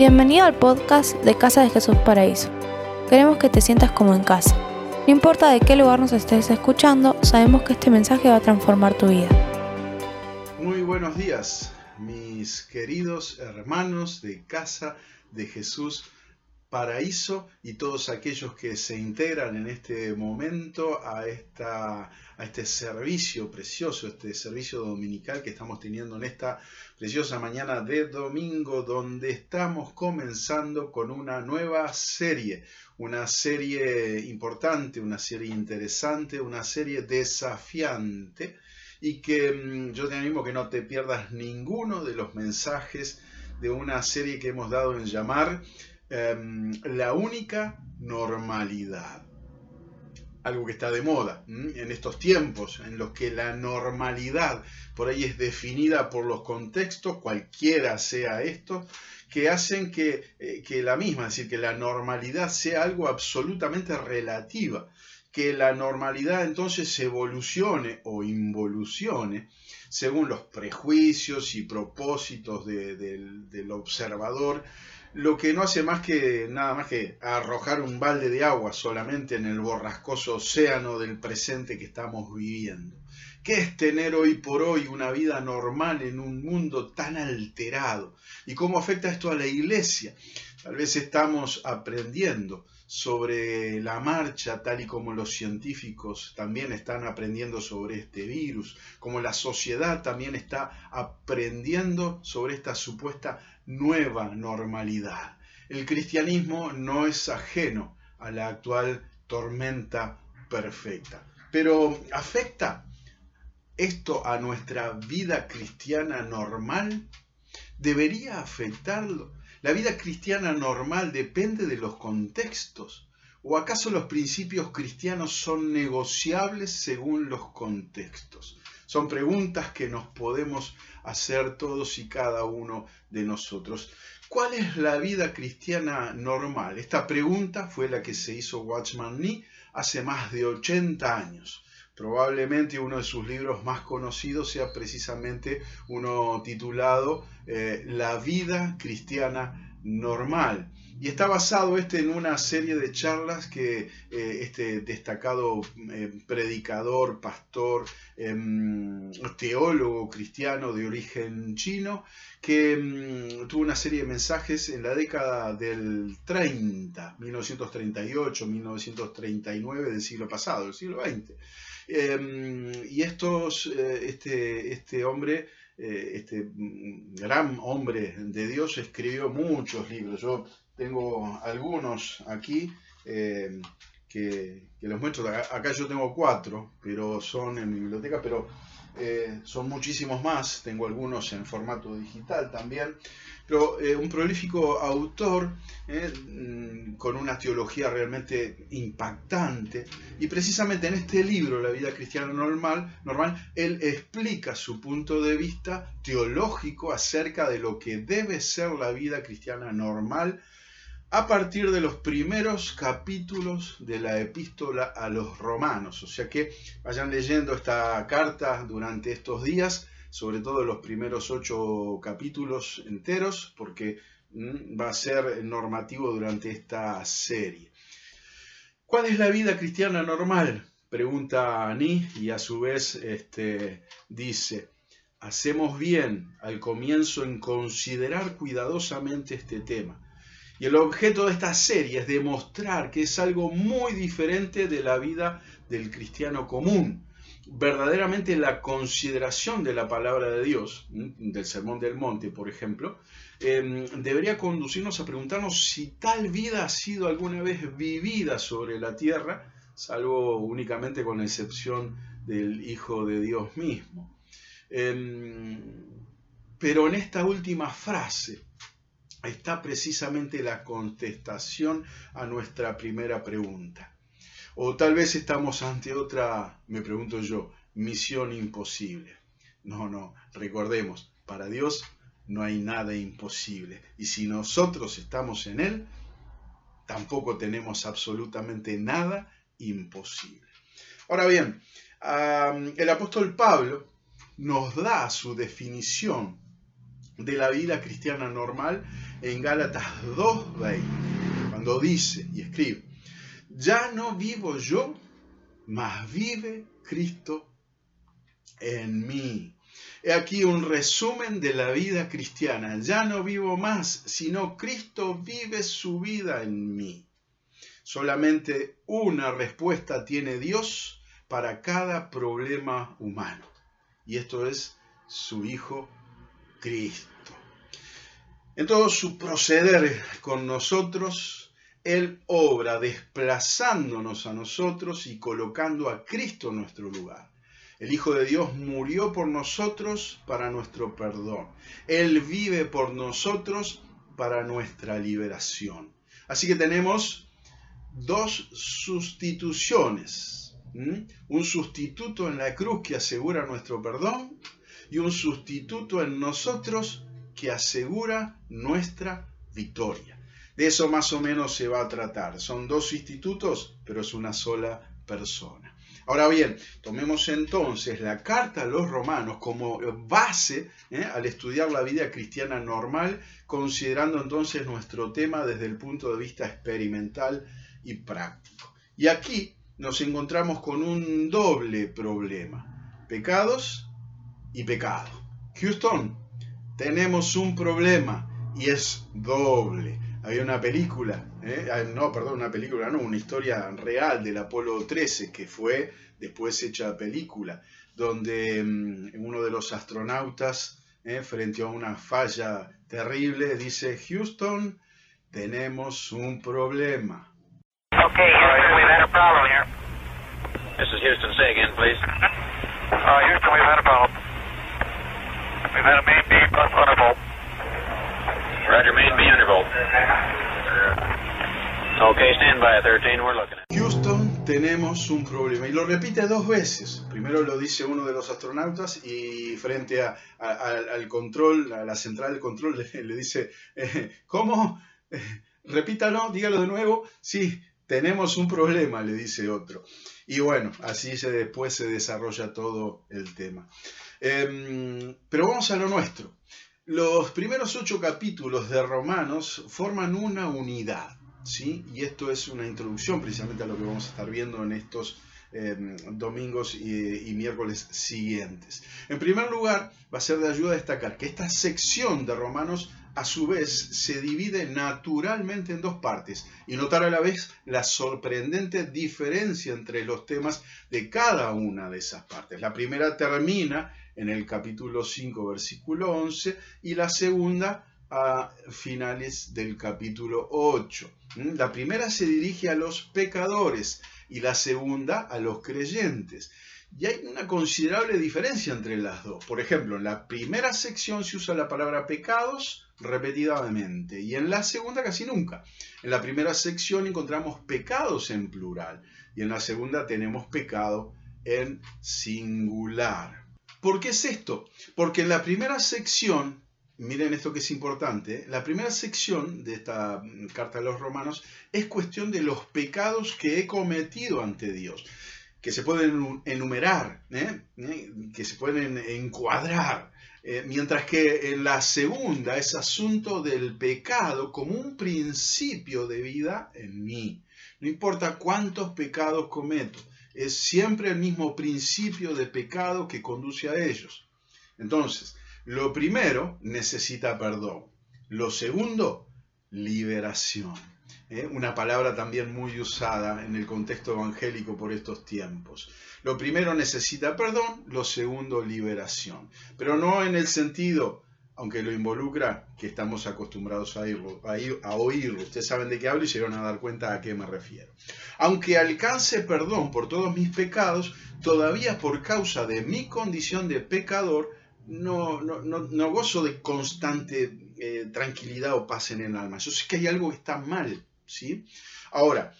Bienvenido al podcast de Casa de Jesús Paraíso. Queremos que te sientas como en casa. No importa de qué lugar nos estés escuchando, sabemos que este mensaje va a transformar tu vida. Muy buenos días, mis queridos hermanos de Casa de Jesús Paraíso y todos aquellos que se integran en este momento a, esta, a este servicio precioso, este servicio dominical que estamos teniendo en esta preciosa mañana de domingo, donde estamos comenzando con una nueva serie, una serie importante, una serie interesante, una serie desafiante y que mm, yo te animo que no te pierdas ninguno de los mensajes de una serie que hemos dado en llamar Em, la única normalidad. Algo que está de moda en estos tiempos en los que la normalidad por ahí es definida por los contextos, cualquiera sea esto, que hacen que, eh, que la misma, es decir, que la normalidad sea algo absolutamente relativa que la normalidad entonces evolucione o involucione según los prejuicios y propósitos del observador lo que no hace más que nada más que arrojar un balde de agua solamente en el borrascoso océano del presente que estamos viviendo. ¿Qué es tener hoy por hoy una vida normal en un mundo tan alterado? ¿Y cómo afecta esto a la iglesia? Tal vez estamos aprendiendo sobre la marcha, tal y como los científicos también están aprendiendo sobre este virus, como la sociedad también está aprendiendo sobre esta supuesta nueva normalidad. El cristianismo no es ajeno a la actual tormenta perfecta, pero ¿afecta esto a nuestra vida cristiana normal? ¿Debería afectarlo? ¿La vida cristiana normal depende de los contextos? ¿O acaso los principios cristianos son negociables según los contextos? Son preguntas que nos podemos hacer todos y cada uno de nosotros. ¿Cuál es la vida cristiana normal? Esta pregunta fue la que se hizo Watchman Nee hace más de 80 años. Probablemente uno de sus libros más conocidos sea precisamente uno titulado eh, La vida cristiana normal. Y está basado este en una serie de charlas que eh, este destacado eh, predicador, pastor, em, teólogo cristiano de origen chino, que em, tuvo una serie de mensajes en la década del 30, 1938, 1939 del siglo pasado, del siglo XX. Em, y estos, eh, este, este hombre este mm, gran hombre de Dios escribió muchos libros. Yo tengo algunos aquí eh, que, los muestro. Acá yo tengo cuatro, pero son en mi biblioteca, pero eh, son muchísimos más. Tengo algunos en formato digital también. Pero eh, un prolífico autor mm, con una teología realmente impactante. Y precisamente en este libro, La vida cristiana normal, normal, él explica su punto de vista teológico acerca de lo que debe ser la vida cristiana normal a partir de los primeros capítulos de la epístola a los romanos. O sea que vayan leyendo esta carta durante estos días, sobre todo los primeros ocho capítulos enteros, porque mm, va a ser normativo durante esta serie. ¿Cuál es la vida cristiana normal? Pregunta Ani y a su vez este, dice, hacemos bien al comienzo en considerar cuidadosamente este tema y el objeto de esta serie es demostrar que es algo muy diferente de la vida del cristiano común. Verdaderamente la consideración de la palabra de Dios, del Sermón del Monte, por ejemplo, em, debería conducirnos a preguntarnos si tal vida ha sido alguna vez vivida sobre la tierra, salvo únicamente con excepción del Hijo de Dios mismo. Em, pero en esta última frase, está precisamente la contestación a nuestra primera pregunta. O tal vez estamos ante otra, me pregunto yo, misión imposible. No, no, recordemos, para Dios no hay nada imposible. Y si nosotros estamos en Él, tampoco tenemos absolutamente nada imposible. Ahora bien, el apóstol Pablo nos da su definición de la vida cristiana normal en Gálatas 2.20, cuando dice y escribe, ya no vivo yo, mas vive Cristo en mí. He aquí un resumen de la vida cristiana. Ya no vivo más, sino Cristo vive su vida en mí. Solamente una respuesta tiene Dios para cada problema humano. Y esto es su Hijo Cristo. En todo su proceder con nosotros, Él obra desplazándonos a nosotros y colocando a Cristo en nuestro lugar. El Hijo de Dios murió por nosotros para nuestro perdón. Él vive por nosotros para nuestra liberación. Así que tenemos dos sustituciones. Un sustituto en la cruz que asegura nuestro perdón y un sustituto en nosotros que asegura nuestra victoria. De eso más o menos se va a tratar. Son dos institutos, pero es una sola persona. Ahora bien, tomemos entonces la carta a los romanos como base ¿eh? al estudiar la vida cristiana normal, considerando entonces nuestro tema desde el punto de vista experimental y práctico. Y aquí nos encontramos con un doble problema, pecados y pecado. Houston, tenemos un problema y es doble. Había una película, ¿eh? ah, no, perdón, una película, no, una historia real del Apolo 13 que fue después hecha película, donde mm, uno de los astronautas, ¿eh? frente a una falla terrible, dice, Houston, tenemos un problema. Okay, Houston, we've had a problem here. This is Houston, say again, please. Uh, Houston, we've had a problem. A main B plus undervolt. Roger, main B undervolt. Okay, stand by 13, we're looking at Houston, tenemos un problema. Y lo repite dos veces. Primero lo dice uno de los astronautas y frente a, a, al control, a la central del control, le, le dice, eh, ¿cómo? Eh, repítalo, dígalo de nuevo. Sí, tenemos un problema, le dice otro. Y bueno, así se, después se desarrolla todo el tema. Eh, pero vamos a lo nuestro. Los primeros ocho capítulos de Romanos forman una unidad, ¿sí? Y esto es una introducción precisamente a lo que vamos a estar viendo en estos eh, domingos y, y, miércoles siguientes. En primer lugar, va a ser de ayuda destacar que esta sección de Romanos a su vez se divide naturalmente en dos partes y notar a la vez la sorprendente diferencia entre los temas de cada una de esas partes. La primera termina en el capítulo 5, versículo 11, y la segunda a finales del capítulo 8. ¿Mm? La primera se dirige a los pecadores y la segunda a los creyentes. Y hay una considerable diferencia entre las dos. Por ejemplo, en la primera sección se usa la palabra pecados repetidamente y en la segunda casi nunca. En la primera sección encontramos pecados en plural y en la segunda tenemos pecado en singular. ¿Por qué es esto? Porque en la primera sección, miren esto que es importante, la primera sección de esta carta a los romanos es cuestión de los pecados que he cometido ante Dios que se pueden enumerar, ¿eh? ¿Eh? que se pueden encuadrar, eh, mientras que la segunda es asunto del pecado como un principio de vida en mí. No importa cuántos pecados cometo, es siempre el mismo principio de pecado que conduce a ellos. Entonces, lo primero necesita perdón. Lo segundo, liberación. ¿Eh? una palabra también muy usada en el contexto evangélico por estos tiempos. Lo primero necesita perdón, lo segundo liberación, pero no en el sentido, aunque lo involucra, que estamos acostumbrados a, a, oírlo. Ustedes saben de qué hablo y se van a dar cuenta a qué me refiero. Aunque alcance perdón por todos mis pecados, todavía por causa de mi condición de pecador, no, gozo de constante eh, tranquilidad o paz en el alma. Yo sé que hay algo que está mal ¿sí? Ahora,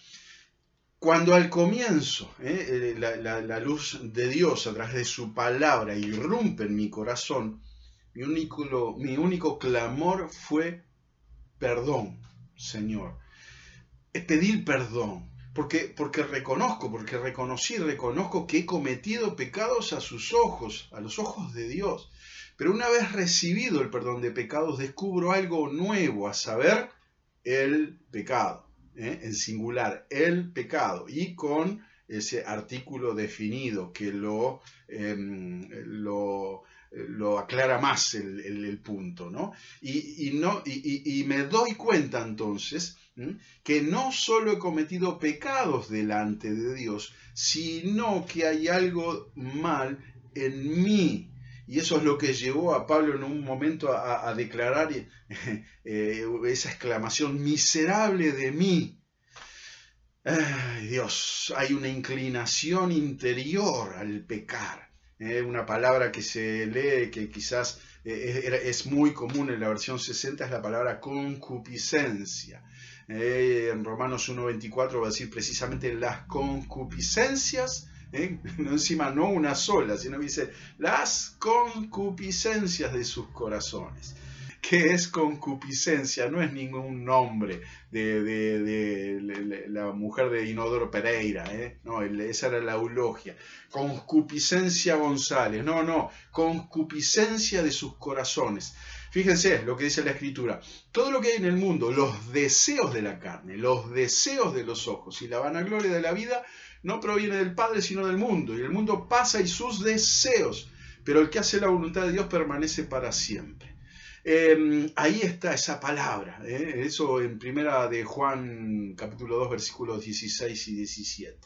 cuando al comienzo ¿eh? Eh, la, luz de Dios a través de su palabra irrumpe en mi corazón, mi único, mi único clamor fue perdón, Señor. Es pedir perdón, porque, porque reconozco, porque reconocí, reconozco que he cometido pecados a sus ojos, a los ojos de Dios Pero una vez recibido el perdón de pecados, descubro algo nuevo, a saber, el pecado, ¿eh? en singular, el pecado, y con ese artículo definido que lo, em, lo, aclara más el, punto, ¿no? Y, no y, me doy cuenta entonces que no solo he cometido pecados delante de Dios, sino que hay algo mal en mí. Y eso es lo que llevó a Pablo en un momento a, declarar eh, esa exclamación, miserable de mí. Ay, Dios, hay una inclinación interior al pecar. Eh, una palabra que se lee, que quizás eh, es muy común en la versión 60, es la palabra concupiscencia. en Romanos 1.24 va a decir precisamente las concupiscencias ¿eh? no encima no una sola, sino dice las concupiscencias de sus corazones. ¿Qué es concupiscencia? No es ningún nombre de, la mujer de Inodoro Pereira, ¿eh? no, esa era la eulogia. Concupiscencia González, no, no, concupiscencia de sus corazones. Fíjense lo que dice la escritura. Todo lo que hay en el mundo, los deseos de la carne, los deseos de los ojos y la vanagloria de la vida no proviene del Padre, sino del mundo. Y el mundo pasa y sus deseos, pero el que hace la voluntad de Dios permanece para siempre. Em, ahí está esa palabra, ¿eh? eso en primera de Juan capítulo 2 versículos 16 y 17.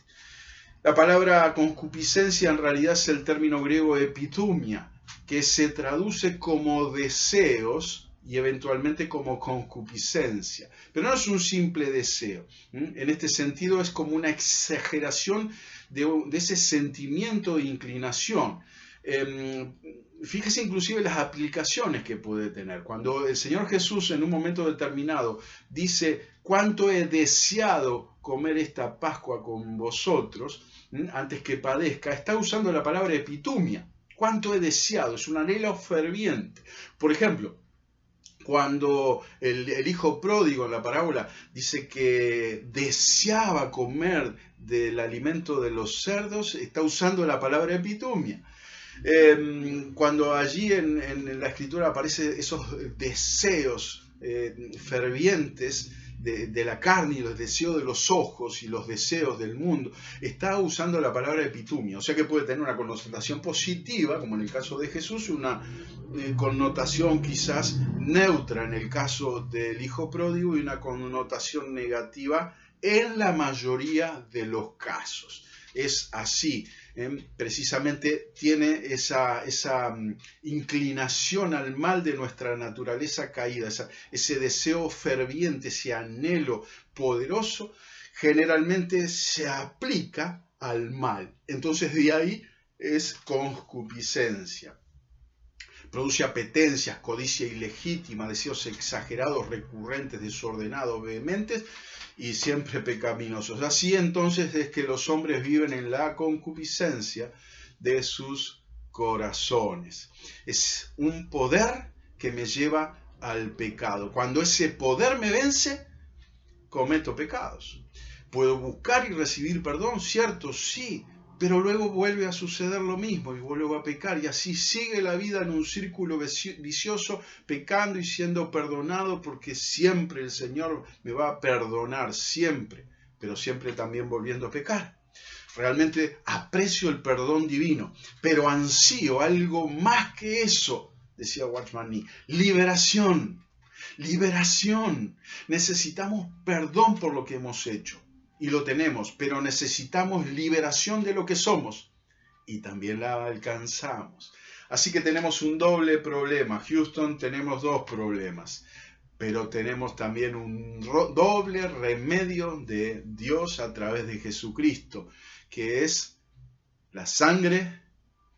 La palabra concupiscencia en realidad es el término griego epitumia, que se traduce como deseos y eventualmente como concupiscencia. Pero no es un simple deseo. En este sentido es como una exageración de, ese sentimiento de inclinación. Em, fíjese inclusive las aplicaciones que puede tener. Cuando el Señor Jesús en un momento determinado dice, cuánto he deseado comer esta Pascua con vosotros antes que padezca, está usando la palabra epitumia. Cuánto he deseado, es un anhelo ferviente. Por ejemplo, cuando el, hijo pródigo en la parábola dice que deseaba comer del alimento de los cerdos, está usando la palabra epitumia. Em, cuando allí en, la escritura aparecen esos deseos eh, fervientes, de, la carne y los deseos de los ojos y los deseos del mundo, está usando la palabra epitumia, o sea que puede tener una connotación positiva, como en el caso de Jesús, una eh, connotación quizás neutra en el caso del hijo pródigo y una connotación negativa en la mayoría de los casos. Es así precisamente tiene esa, esa, mm, inclinación al mal de nuestra naturaleza caída, ese deseo ferviente, ese anhelo poderoso, generalmente se aplica al mal. Entonces de ahí es concupiscencia. Produce apetencias, codicia ilegítima, deseos exagerados, recurrentes, desordenados, vehementes, y siempre pecaminosos. Así entonces es que los hombres viven en la concupiscencia de sus corazones. Es un poder que me lleva al pecado. Cuando ese poder me vence, cometo pecados. ¿Puedo buscar y recibir perdón? Cierto, sí, pero luego vuelve a suceder lo mismo y vuelvo a pecar y así sigue la vida en un círculo vicioso, pecando y siendo perdonado porque siempre el Señor me va a perdonar, siempre, pero siempre también volviendo a pecar. Realmente aprecio el perdón divino, pero ansío algo más que eso, decía Watchman Nee, liberación, liberación. Necesitamos perdón por lo que hemos hecho y lo tenemos, pero necesitamos liberación de lo que somos y también la alcanzamos. Así que tenemos un doble problema. Houston tenemos dos problemas, pero tenemos también un doble remedio de Dios a través de Jesucristo, que es la sangre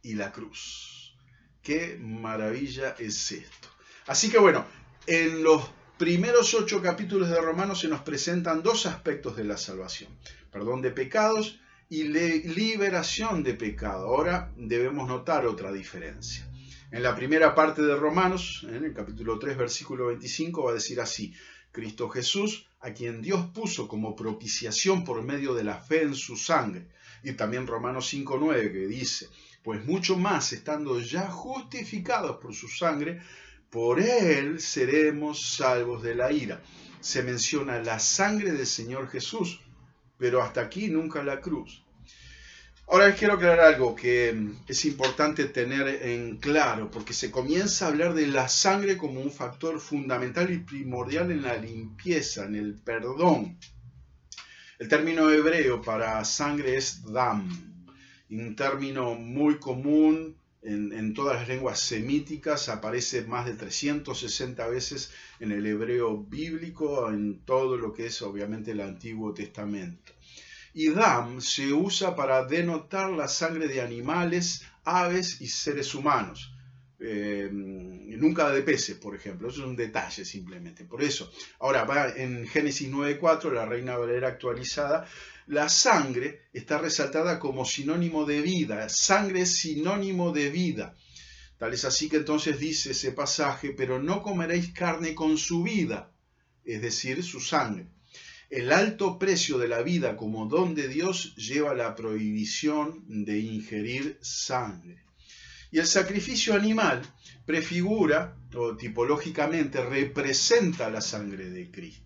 y la cruz. Qué maravilla es esto. Así que bueno, en los primeros ocho capítulos de Romanos se nos presentan dos aspectos de la salvación, perdón de pecados y liberación de pecado. Ahora debemos notar otra diferencia. En la primera parte de Romanos, en el capítulo 3, versículo 25, va a decir así, Cristo Jesús, a quien Dios puso como propiciación por medio de la fe en su sangre. Y también Romanos 5.9, que dice, pues mucho más, estando ya justificados por su sangre, por él seremos salvos de la ira. Se menciona la sangre del Señor Jesús, pero hasta aquí nunca la cruz. Ahora les quiero aclarar algo que es importante tener en claro, porque se comienza a hablar de la sangre como un factor fundamental y primordial en la limpieza, en el perdón. El término hebreo para sangre es dam, un término muy común en, todas las lenguas semíticas, aparece más de 360 veces en el hebreo bíblico, en todo lo que es obviamente el Antiguo Testamento. Y dam se usa para denotar la sangre de animales, aves y seres humanos. Eh, nunca de peces, por ejemplo. Eso es un detalle simplemente. Por eso. Ahora, va en Génesis 9.4, la Reina Valera actualizada, la sangre está resaltada como sinónimo de vida. Sangre es sinónimo de vida. Tal es así que entonces dice ese pasaje, pero no comeréis carne con su vida, es decir, su sangre. El alto precio de la vida como don de Dios lleva la prohibición de ingerir sangre. Y el sacrificio animal prefigura o tipológicamente representa la sangre de Cristo,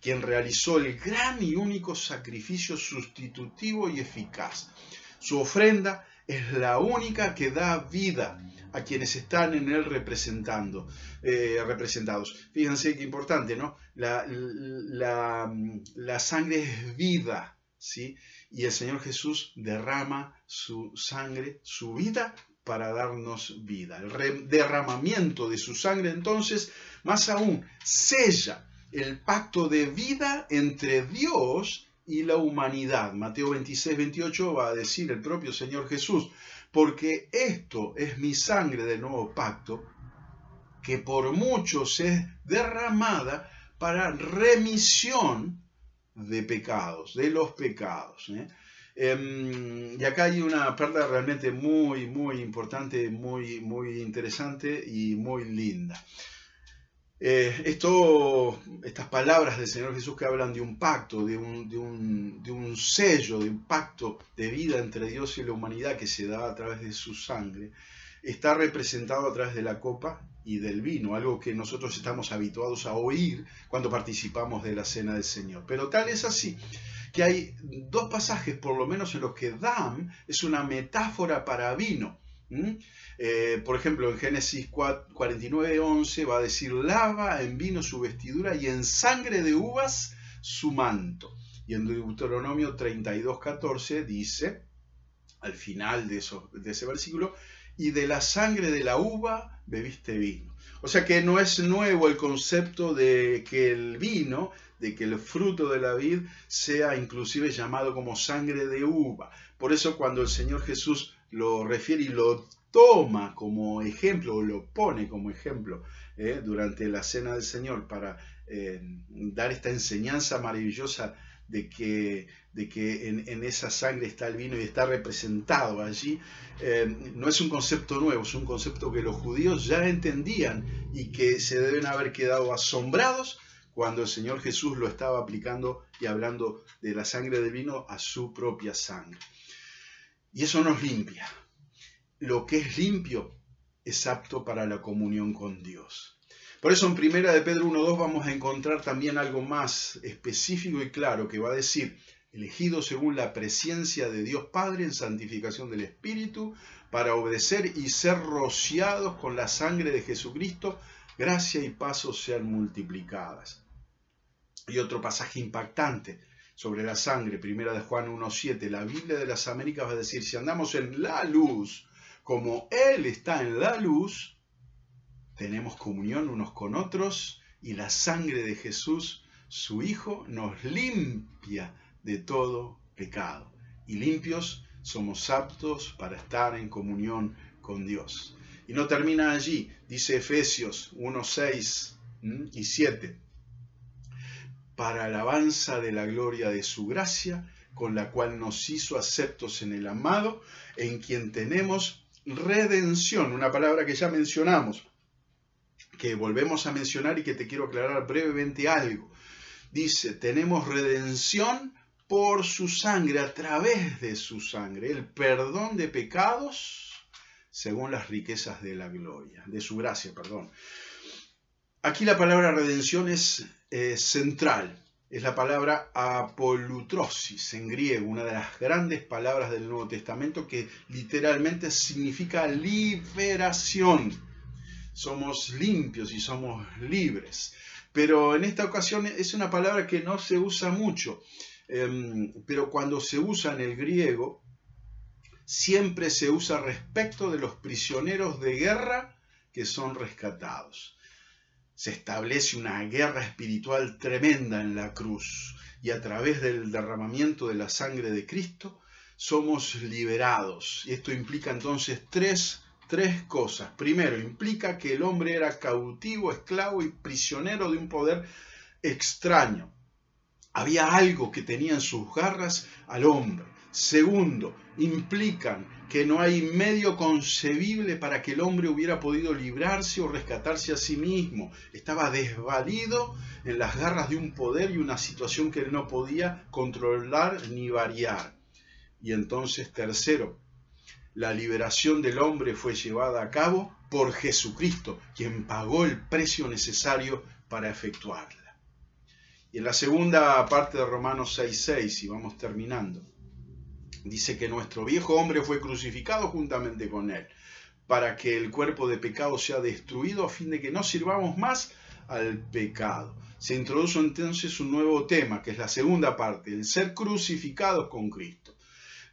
quien realizó el gran y único sacrificio sustitutivo y eficaz. Su ofrenda es la única que da vida a quienes están en él representando, eh, representados. Fíjense qué importante, ¿no? La, la, la, sangre es vida, ¿sí? Y el Señor Jesús derrama su sangre, su vida para darnos vida. El derramamiento de su sangre entonces, más aún, sella el pacto de vida entre Dios y la humanidad. Mateo 26, 28 va a decir el propio Señor Jesús, porque esto es mi sangre del nuevo pacto, que por muchos es derramada para remisión de pecados, de los pecados. ¿eh? Em, y acá hay una perla realmente muy, muy importante, muy, muy interesante y muy linda. Eh, esto, estas palabras del Señor Jesús que hablan de un pacto, de un, de, un, sello, de un pacto de vida entre Dios y la humanidad que se da a través de su sangre, está representado a través de la copa y del vino, algo que nosotros estamos habituados a oír cuando participamos de la cena del Señor. Pero tal es así que hay dos pasajes por lo menos en los que Dam es una metáfora para vino. Eh, por ejemplo, en Génesis 49, 11 va a decir, lava en vino su vestidura y en sangre de uvas su manto. Y en Deuteronomio 32, 14 dice, al final de, de ese versículo, y de la sangre de la uva bebiste vino. O sea que no es nuevo el concepto de que el vino de que el fruto de la vid sea inclusive llamado como sangre de uva. Por eso cuando el Señor Jesús lo refiere y lo toma como ejemplo o lo pone como ejemplo eh, durante la cena del Señor para eh, dar esta enseñanza maravillosa de que, de que en, esa sangre está el vino y está representado allí, eh, no es un concepto nuevo, es un concepto que los judíos ya entendían y que se deben haber quedado asombrados cuando el Señor Jesús lo estaba aplicando y hablando de la sangre del vino a su propia sangre. Y eso nos limpia. Lo que es limpio es apto para la comunión con Dios. Por eso en primera de Pedro 1.2 vamos a encontrar también algo más específico y claro que va a decir, elegido según la presencia de Dios Padre en santificación del Espíritu, para obedecer y ser rociados con la sangre de Jesucristo, gracia y paso sean multiplicadas. Y otro pasaje impactante sobre la sangre, primera de Juan 1.7, la Biblia de las Américas va a decir, si andamos en la luz, como Él está en la luz, tenemos comunión unos con otros y la sangre de Jesús, su Hijo, nos limpia de todo pecado. Y limpios somos aptos para estar en comunión con Dios. Y no termina allí, dice Efesios 1, 6 y 7 para alabanza de la gloria de su gracia, con la cual nos hizo aceptos en el amado, en quien tenemos redención, una palabra que ya mencionamos, que volvemos a mencionar y que te quiero aclarar brevemente algo. Dice, tenemos redención por su sangre, a través de su sangre, el perdón de pecados según las riquezas de la gloria, de su gracia, perdón. Aquí la palabra redención es eh, central, es la palabra apolutrosis en griego, una de las grandes palabras del Nuevo Testamento que literalmente significa liberación. Somos limpios y somos libres. Pero en esta ocasión es una palabra que no se usa mucho, em, pero cuando se usa en el griego, siempre se usa respecto de los prisioneros de guerra que son rescatados. Se establece una guerra espiritual tremenda en la cruz y a través del derramamiento de la sangre de Cristo somos liberados. Y esto implica entonces tres tres cosas. Primero, implica que el hombre era cautivo, esclavo y prisionero de un poder extraño. Había algo que tenía en sus garras al hombre. Segundo, implican que no hay medio concebible para que el hombre hubiera podido librarse o rescatarse a sí mismo. Estaba desvalido en las garras de un poder y una situación que él no podía controlar ni variar. Y entonces, tercero, la liberación del hombre fue llevada a cabo por Jesucristo, quien pagó el precio necesario para efectuarla. Y en la segunda parte de Romanos 6.6, y vamos terminando, dice que nuestro viejo hombre fue crucificado juntamente con él, para que el cuerpo de pecado sea destruido a fin de que no sirvamos más al pecado. Se introduce entonces un nuevo tema, que es la segunda parte, el ser crucificados con Cristo.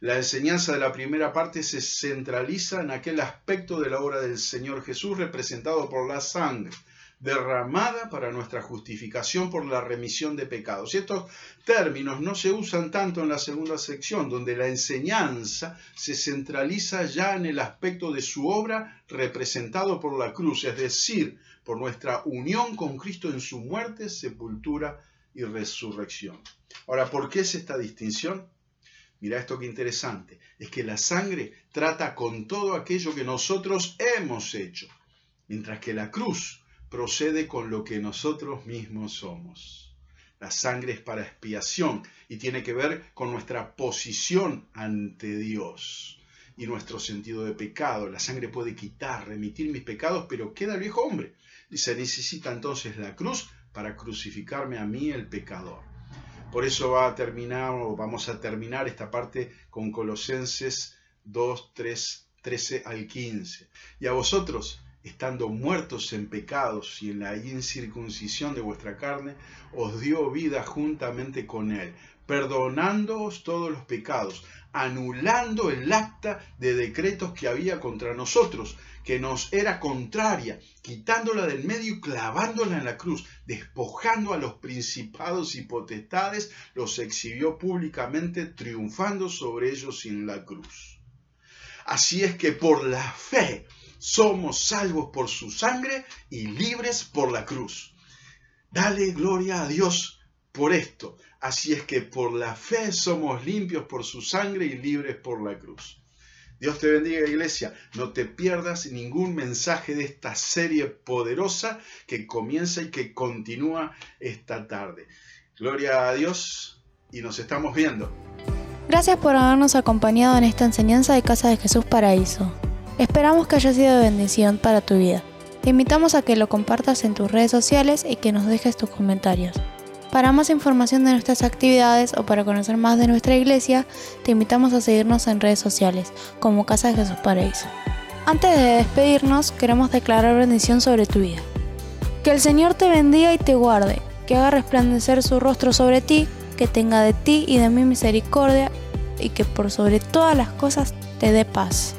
La enseñanza de la primera parte se centraliza en aquel aspecto de la obra del Señor Jesús representado por la sangre derramada para nuestra justificación por la remisión de pecados. Y estos términos no se usan tanto en la segunda sección, donde la enseñanza se centraliza ya en el aspecto de su obra representado por la cruz, es decir, por nuestra unión con Cristo en su muerte, sepultura y resurrección. Ahora, ¿por qué es esta distinción? Mira esto que interesante, es que la sangre trata con todo aquello que nosotros hemos hecho, mientras que la cruz procede con lo que nosotros mismos somos. La sangre es para expiación y tiene que ver con nuestra posición ante Dios y nuestro sentido de pecado. La sangre puede quitar, remitir mis pecados, pero queda el viejo hombre. Y se necesita entonces la cruz para crucificarme a mí el pecador. Por eso va a terminar, o vamos a terminar esta parte con Colosenses 2, 3, 13 al 15. Y a vosotros, estando muertos en pecados y en la incircuncisión de vuestra carne, os dio vida juntamente con él, perdonándoos todos los pecados, anulando el acta de decretos que había contra nosotros, que nos era contraria, quitándola del medio y clavándola en la cruz, despojando a los principados y potestades, los exhibió públicamente, triunfando sobre ellos en la cruz. Así es que por la fe somos salvos por su sangre y libres por la cruz. Dale gloria a Dios por esto. Así es que por la fe somos limpios por su sangre y libres por la cruz. Dios te bendiga iglesia. No te pierdas ningún mensaje de esta serie poderosa que comienza y que continúa esta tarde. Gloria a Dios y nos estamos viendo. Gracias por habernos acompañado en esta enseñanza de Casa de Jesús Paraíso. Esperamos que haya sido bendición para tu vida. Te invitamos a que lo compartas en tus redes sociales y que nos dejes tus comentarios. Para más información de nuestras actividades o para conocer más de nuestra iglesia, te invitamos a seguirnos en redes sociales como Casa de Jesús Paraíso. Antes de despedirnos, queremos declarar bendición sobre tu vida. Que el Señor te bendiga y te guarde, que haga resplandecer su rostro sobre ti, que tenga de ti y de mí misericordia y que por sobre todas las cosas te dé paz.